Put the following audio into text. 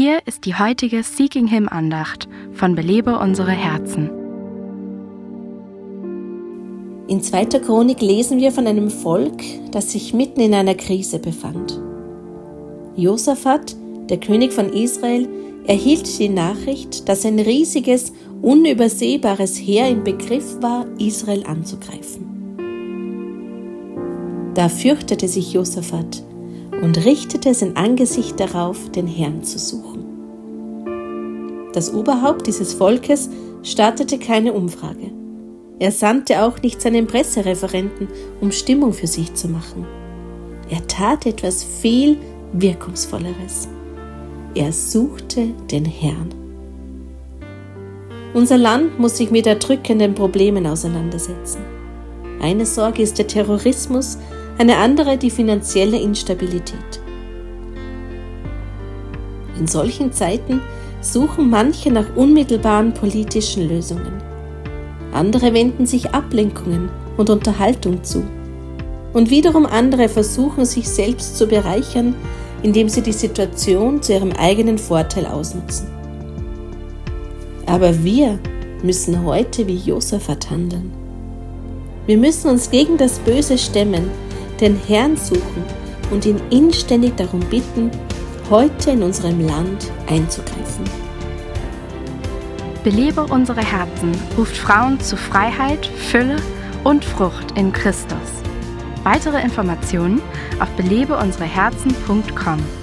Hier ist die heutige Seeking Him Andacht von Belebe unsere Herzen. In 2. Chronik lesen wir von einem Volk, das sich mitten in einer Krise befand. Josaphat, der König von Israel, erhielt die Nachricht, dass ein riesiges, unübersehbares Heer im Begriff war, Israel anzugreifen. Da fürchtete sich Josaphat und richtete sein Angesicht darauf, den Herrn zu suchen. Das Oberhaupt dieses Volkes startete keine Umfrage. Er sandte auch nicht seinen Pressereferenten, um Stimmung für sich zu machen. Er tat etwas viel Wirkungsvolleres. Er suchte den Herrn. Unser Land muss sich mit erdrückenden Problemen auseinandersetzen. Eine Sorge ist der Terrorismus, eine andere die finanzielle Instabilität. In solchen Zeiten suchen manche nach unmittelbaren politischen Lösungen. Andere wenden sich Ablenkungen und Unterhaltung zu. Und wiederum andere versuchen sich selbst zu bereichern, indem sie die Situation zu ihrem eigenen Vorteil ausnutzen. Aber wir müssen heute wie Josaphat handeln. Wir müssen uns gegen das Böse stemmen, den Herrn suchen und ihn inständig darum bitten, heute in unserem Land einzugreifen. Belebe unsere Herzen ruft Frauen zu Freiheit, Fülle und Frucht in Christus. Weitere Informationen auf belebeunsereherzen.com.